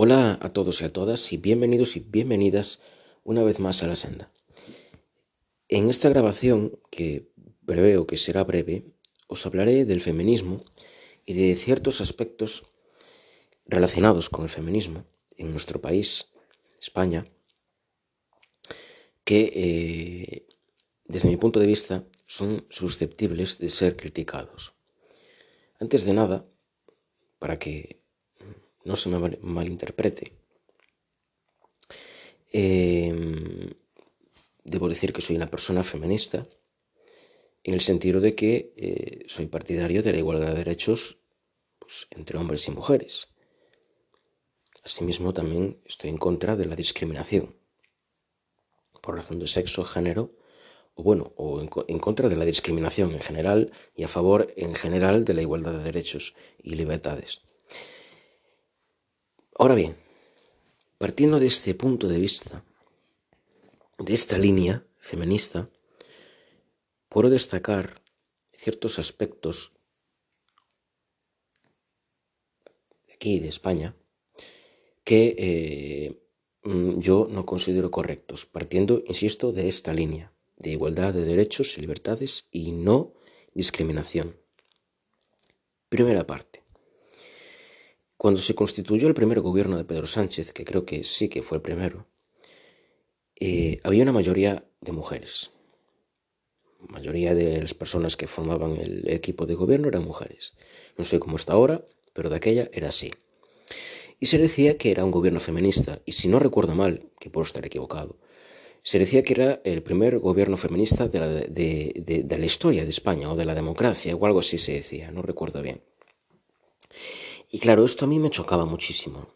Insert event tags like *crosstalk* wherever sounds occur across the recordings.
Hola a todos y a todas y bienvenidos y bienvenidas una vez más a la senda. En esta grabación, que preveo que será breve, os hablaré del feminismo y de ciertos aspectos relacionados con el feminismo en nuestro país, España, que eh, desde mi punto de vista son susceptibles de ser criticados. Antes de nada, para que no se me malinterprete, em, debo decir que soy una persona feminista en el sentido de que eh, soy partidario de la igualdad de derechos pues, entre hombres y mujeres. Asimismo, también estoy en contra de la discriminación por razón de sexo, género, o bueno, o en, contra de la discriminación en general y a favor en general de la igualdad de derechos y libertades. Ahora bien, partiendo de este punto de vista, de esta línea feminista, puedo destacar ciertos aspectos de aquí, de España, que eh, mm, yo no considero correctos, partiendo, insisto, de esta línea de igualdad de derechos y libertades y no discriminación. Primera parte. Cuando se constituyó el primer gobierno de Pedro Sánchez, que creo que sí que fue el primero, eh, había una mayoría de mujeres. La mayoría de las personas que formaban el equipo de gobierno eran mujeres. No sé cómo está ahora, pero de aquella era así. Y se decía que era un gobierno feminista, y si no recuerdo mal, que puedo estar equivocado, se decía que era el primer gobierno feminista de la, historia de España o de la democracia o algo así se decía, no recuerdo bien. Y claro, esto a mí me chocaba muchísimo,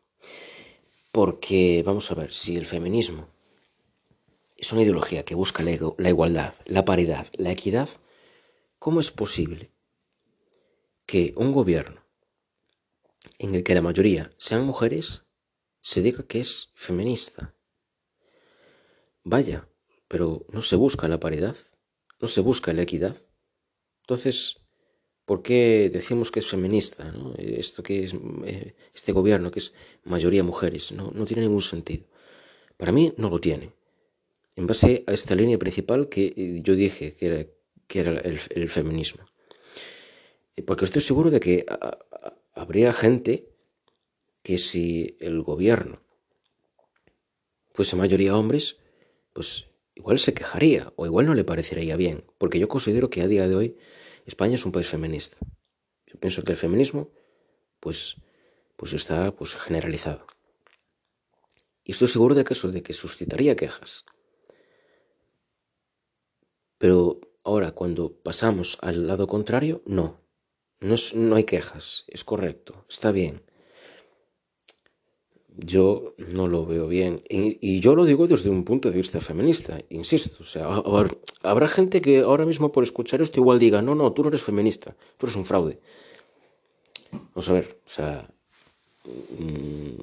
porque vamos a ver, si el feminismo es una ideología que busca la igualdad, la paridad, la equidad, ¿cómo es posible que un gobierno en el que la mayoría sean mujeres se diga que es feminista? Vaya, pero no se busca la paridad, no se busca la equidad. Entonces, ¿por qué decimos que es feminista? Esto que es eh, este gobierno que es mayoría mujeres, no, no tiene ningún sentido. Para mí no lo tiene. En base a esta línea principal que eh, yo dije que era, que era el, feminismo. Eh, porque estoy seguro de que habría gente que si el gobierno fuese mayoría hombres, pues igual se quejaría o igual no le parecería bien, porque yo considero que a día de hoy España es un país feminista. Yo pienso que el feminismo pues, pues está pues, generalizado. Y estoy seguro de que eso, de que suscitaría quejas. Pero ahora, cuando pasamos al lado contrario, no. No, no hay quejas, es correcto, está bien yo no lo veo bien. Y, yo lo digo desde un punto de vista feminista, insisto. O sea, habrá gente que ahora mismo por escuchar esto igual diga, no, no, tú no eres feminista, tú eres un fraude. Vamos a ver, o sea, mm,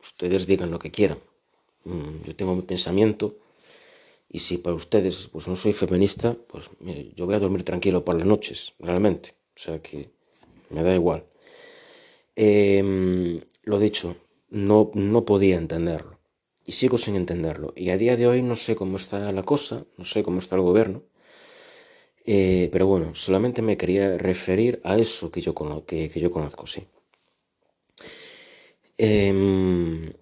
ustedes digan lo que quieran. Mm, yo tengo mi pensamiento y si para ustedes pues no soy feminista, pues yo voy a dormir tranquilo por las noches, realmente. O sea que me da igual. Eh, lo dicho, no, no podía entenderlo. Y sigo sin entenderlo. Y a día de hoy no sé cómo está la cosa, no sé cómo está el gobierno. Eh, pero bueno, solamente me quería referir a eso que yo, que, que yo conozco, sí. Em,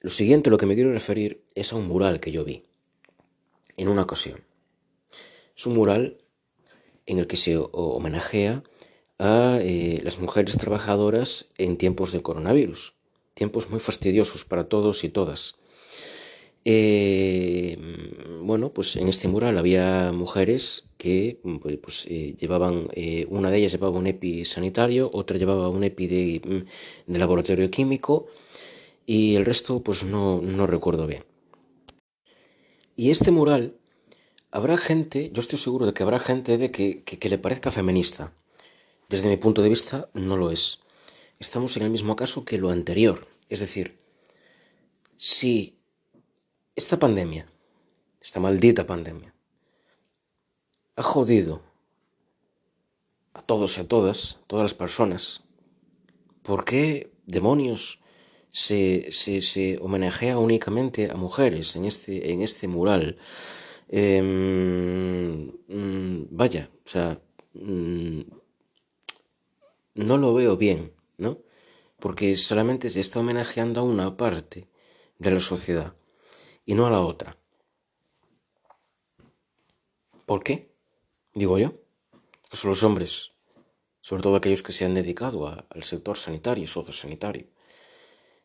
lo siguiente, lo que me quiero referir es a un mural que yo vi en una ocasión. Es un mural en el que se homenajea a eh, las mujeres trabajadoras en tiempos de coronavirus, tiempos muy fastidiosos para todos y todas. Eh, bueno, pues en este mural había mujeres que pues, pues eh, llevaban, una de ellas llevaba un EPI sanitario, otra llevaba un EPI de, de laboratorio químico y el resto pues no, no recuerdo bien. Y este mural, habrá gente, yo estoy seguro de que habrá gente de que, que le parezca feminista. Desde mi punto de vista, no lo es. Estamos en el mismo caso que lo anterior. Es decir, si esta pandemia, esta maldita pandemia, ha jodido a todos y a todas, todas las personas, ¿por qué demonios se, se, homenajea únicamente a mujeres en este, en este mural. Em, mm, vaya, o sea, mm, no lo veo bien, ¿no? Porque solamente se está homenajeando a una parte de la sociedad y no a la otra. ¿Por qué? Digo yo. Que son los hombres, sobre todo aquellos que se han dedicado al sector sanitario y sociosanitario.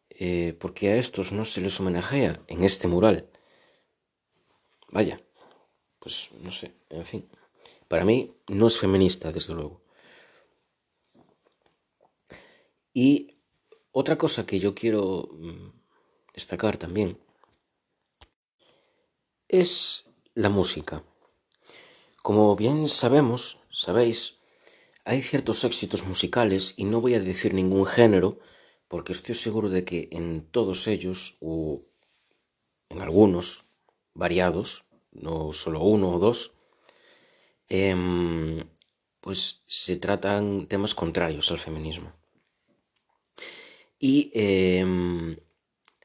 Eh, porque a estos no se les homenajea en este mural. Vaya, pues no sé, en fin. Para mí no es feminista, desde luego. Y otra cosa que yo quiero mm, destacar también es la música. Como bien sabemos, sabéis, hay ciertos éxitos musicales y no voy a decir ningún género porque estoy seguro de que en todos ellos o en algunos variados, no solo uno o dos, em, pues se tratan temas contrarios al feminismo. Y em,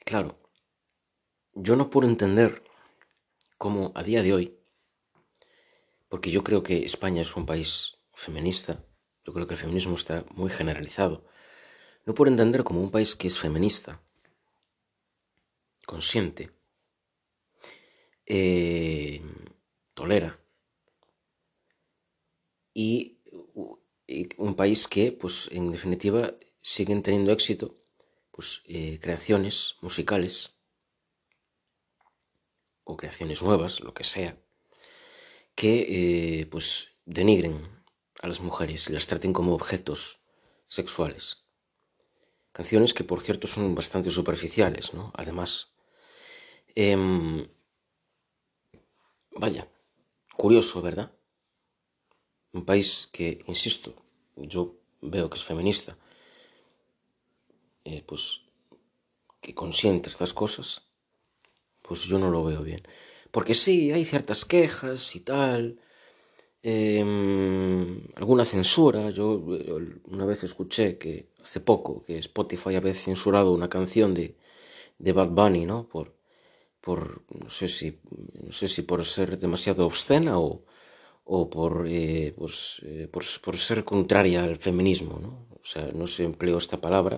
claro, yo no puedo entender cómo a día de hoy, porque yo creo que España es un país feminista, yo creo que el feminismo está muy generalizado, no puedo entender cómo un país que es feminista, consciente, eh, tolera, y, un país que, pues, en definitiva, siguen teniendo éxito pues, eh, creaciones musicales o creaciones nuevas, lo que sea, que eh, pues denigren a las mujeres y las traten como objetos sexuales. Canciones que por cierto son bastante superficiales, ¿no? Además. Em, vaya, curioso, ¿verdad? Un país que, insisto, yo veo que es feminista, eh, pues que consiente estas cosas, pues yo no lo veo bien. Porque sí, hay ciertas quejas y tal, em, alguna censura. Yo una vez escuché que hace poco que Spotify había censurado una canción de, de Bad Bunny, ¿no? Por, por no sé si no sé si por ser demasiado obscena o, o por, eh, pues, eh, por, por, ser contraria al feminismo, ¿no? O sea, no se empleó esta palabra,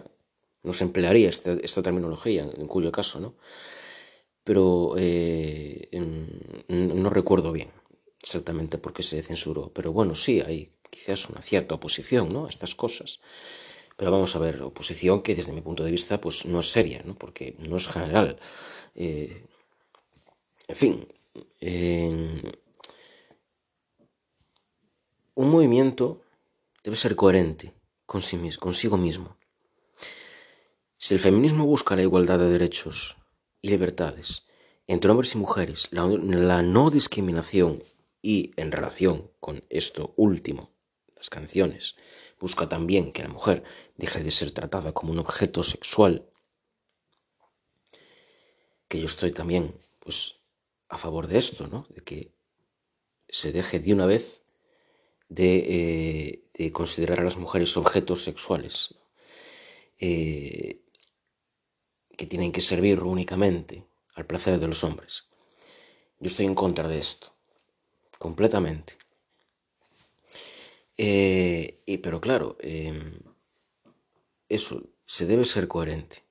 no se emplearía esta, esta terminología, en cuyo caso, ¿no? Pero eh, no recuerdo bien exactamente por qué se censuró. Pero bueno, sí, hay quizás una cierta oposición ¿no? a estas cosas. Pero vamos a ver, oposición que desde mi punto de vista pues no es seria, ¿no? porque no es general. Eh, en fin, un movimiento debe ser coherente con sí mismo, consigo mismo. Si el feminismo busca la igualdad de derechos y libertades entre hombres y mujeres, la, no discriminación y en relación con esto último, las canciones, busca también que la mujer deje de ser tratada como un objeto sexual, que yo estoy también pues a favor de esto, ¿no? De que se deje de una vez de, eh, considerar a las mujeres objetos sexuales. Eh, que tienen que servir únicamente al placer de los hombres. Yo estoy en contra de esto, completamente. Eh, y, pero claro, em, eso se debe ser coherente.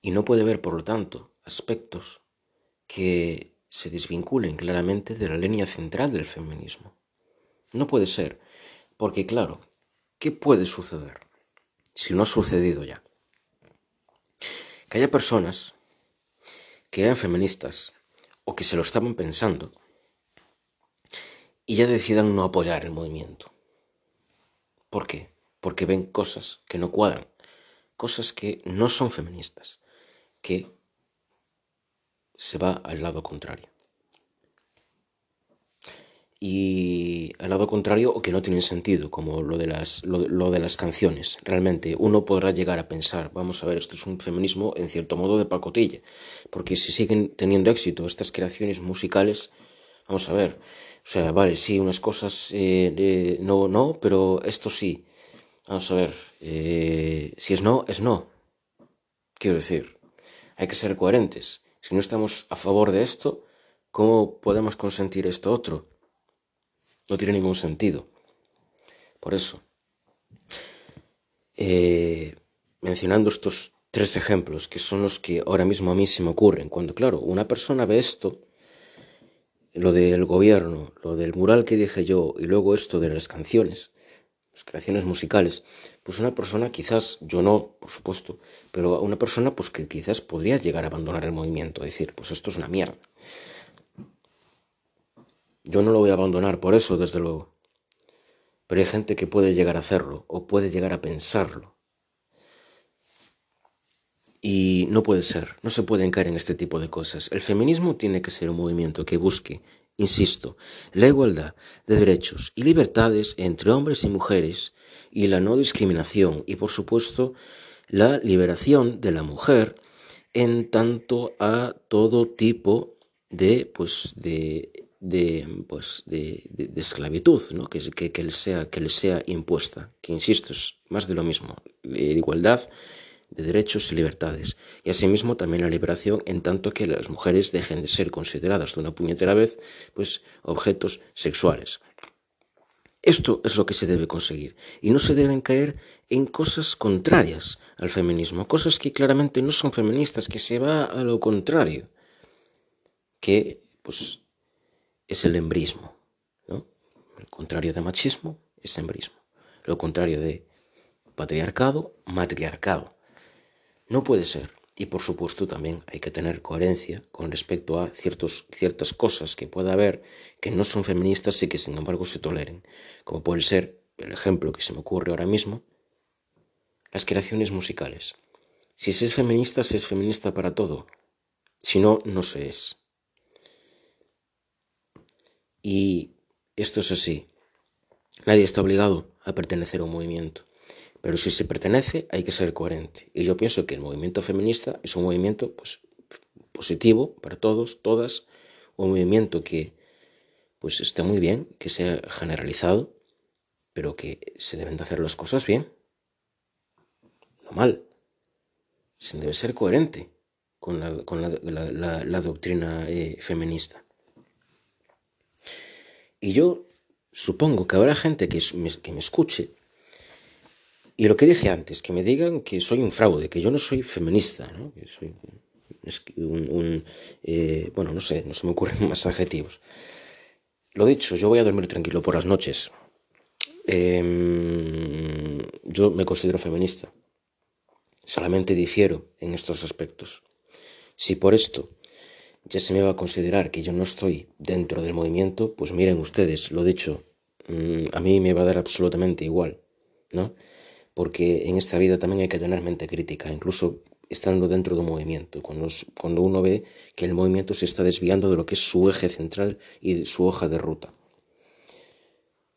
Y no puede haber, por lo tanto, aspectos que se desvinculen claramente de la línea central del feminismo. No puede ser, porque claro, ¿qué puede suceder si no ha sucedido ya? Que haya personas que eran feministas o que se lo estaban pensando y ya decidan no apoyar el movimiento. ¿Por qué? Porque ven cosas que no cuadran, cosas que no son feministas, que se va al lado contrario y al lado contrario o que no tienen sentido, como lo de, las, lo, de las canciones. Realmente uno podrá llegar a pensar, vamos a ver, esto es un feminismo en cierto modo de pacotilla, porque si siguen teniendo éxito estas creaciones musicales, vamos a ver, o sea, vale, sí, unas cosas eh, no, no, pero esto sí. Vamos a ver, eh, si es no, es no. Quiero decir, hay que ser coherentes. Si no estamos a favor de esto, ¿cómo podemos consentir esto otro? No tiene ningún sentido. Por eso, eh, mencionando estos tres ejemplos, que son los que ahora mismo a mí se me ocurren, cuando, claro, una persona ve esto, lo del gobierno, lo del mural que dije yo, y luego esto de las canciones, las creaciones musicales, pues una persona quizás, yo no, por supuesto, pero una persona pues que quizás podría llegar a abandonar el movimiento, decir, pues esto es una mierda. Yo no lo voy a abandonar por eso, desde luego. Pero hay gente que puede llegar a hacerlo o puede llegar a pensarlo. Y no puede ser, no se pueden caer en este tipo de cosas. El feminismo tiene que ser un movimiento que busque, insisto, la igualdad de derechos y libertades entre hombres y mujeres y la no discriminación y, por supuesto, la liberación de la mujer en tanto a todo tipo de, pues, de, de, pues, de, de, esclavitud ¿no? que, que, que, le sea, que le sea impuesta, que insisto, es más de lo mismo, de igualdad de derechos y libertades, y asimismo también la liberación en tanto que las mujeres dejen de ser consideradas de una puñetera vez pues objetos sexuales. Esto es lo que se debe conseguir y no se deben caer en cosas contrarias al feminismo, cosas que claramente no son feministas, que se va a lo contrario, que pues es el embrismo, ¿no? El contrario de machismo es embrismo, lo contrario de patriarcado, matriarcado. No puede ser. Y por supuesto también hay que tener coherencia con respecto a ciertas cosas que pueda haber que no son feministas y que sin embargo se toleren, como puede ser el ejemplo que se me ocurre ahora mismo, las creaciones musicales. Si se es feminista, se es feminista para todo. Si no, no se es. Y esto es así. Nadie está obligado a pertenecer a un movimiento. Pero si se pertenece, hay que ser coherente. Y yo pienso que el movimiento feminista es un movimiento pues, positivo para todos, todas, un movimiento que pues está muy bien, que sea generalizado, pero que se deben de hacer las cosas bien, no mal. Se debe ser coherente con la, con la, la, la doctrina eh, feminista. Y yo supongo que habrá gente que me, que me escuche y lo que dije antes, que me digan que soy un fraude, que yo no soy feminista, ¿no? que soy un, eh, bueno, no sé, no se me ocurren *laughs* más adjetivos. Lo dicho, yo voy a dormir tranquilo por las noches. Eh, yo me considero feminista. Solamente difiero en estos aspectos. Si por esto ya se me va a considerar que yo no estoy dentro del movimiento, pues miren ustedes, lo dicho, mmm, a mí me va a dar absolutamente igual, ¿no? porque en esta vida también hay que tener mente crítica, incluso estando dentro de un movimiento, cuando, uno ve que el movimiento se está desviando de lo que es su eje central y su hoja de ruta.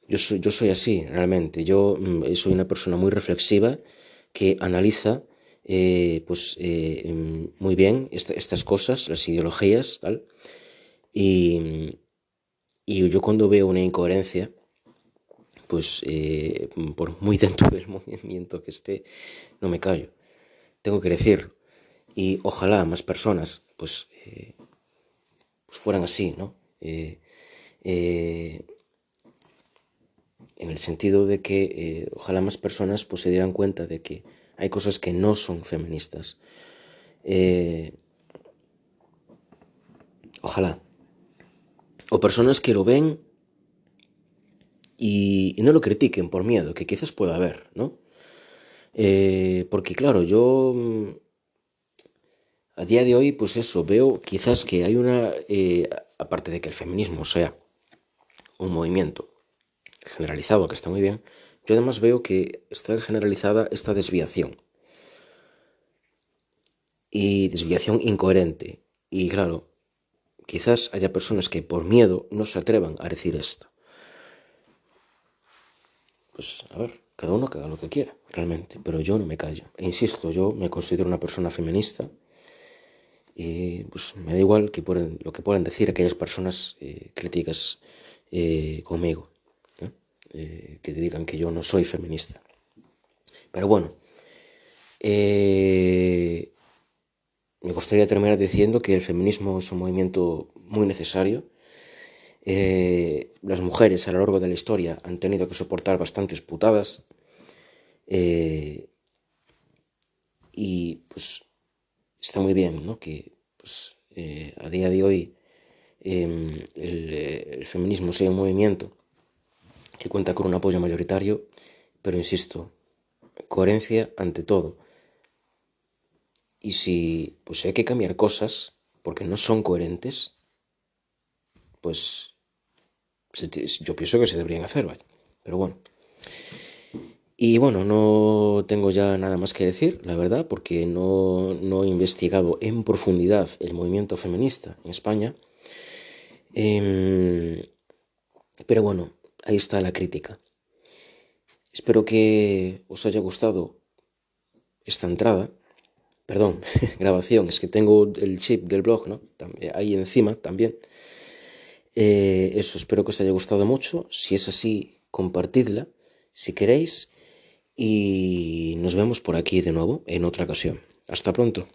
Yo soy, yo soy así, realmente. Yo mm, soy una persona muy reflexiva que analiza eh, pues, eh, mm, muy bien esta, estas cosas, las ideologías, tal. Y, yo cuando veo una incoherencia, pues eh, por muy dentro del *laughs* movimiento que esté, no me callo. Tengo que decirlo. Y ojalá más personas pues, pues fueran así, ¿no? En el sentido de que ojalá más personas pues, se dieran cuenta de que hay cosas que no son feministas. Eh, ojalá. O personas que lo ven y, no lo critiquen por miedo, que quizás pueda haber, ¿no? Eh, porque claro, yo mm, a día de hoy, pues eso, veo quizás que hay una, eh, aparte de que el feminismo sea un movimiento generalizado, que está muy bien, yo además veo que está generalizada esta desviación. Y desviación incoherente. Y claro, quizás haya personas que por miedo no se atrevan a decir esto pues a ver, cada uno que haga lo que quiera, realmente, pero yo no me callo. E insisto, yo me considero una persona feminista y pues me da igual lo que puedan decir aquellas personas eh, críticas eh, conmigo, ¿eh? que digan que yo no soy feminista. Pero bueno, gustaría terminar diciendo que el feminismo es un movimiento muy necesario. Eh, las mujeres a lo largo de la historia han tenido que soportar bastantes putadas. Eh, y pues está muy bien, ¿no? Que pues, eh, a día de hoy em, el, feminismo sea un movimiento que cuenta con un apoyo mayoritario, pero insisto, coherencia ante todo. Y si pues hay que cambiar cosas porque no son coherentes, pues yo pienso que se deberían hacer, ¿vale? Pero bueno. Y bueno, no tengo ya nada más que decir, la verdad, porque no, he investigado en profundidad el movimiento feminista en España. Em, pero bueno, ahí está la crítica. Espero que os haya gustado esta entrada. Perdón, *laughs* grabación, es que tengo el chip del blog, ¿no? Ahí encima también. Eh, eso, espero que os haya gustado mucho. Si es así, compartidla si queréis y nos vemos por aquí de nuevo en otra ocasión. Hasta pronto.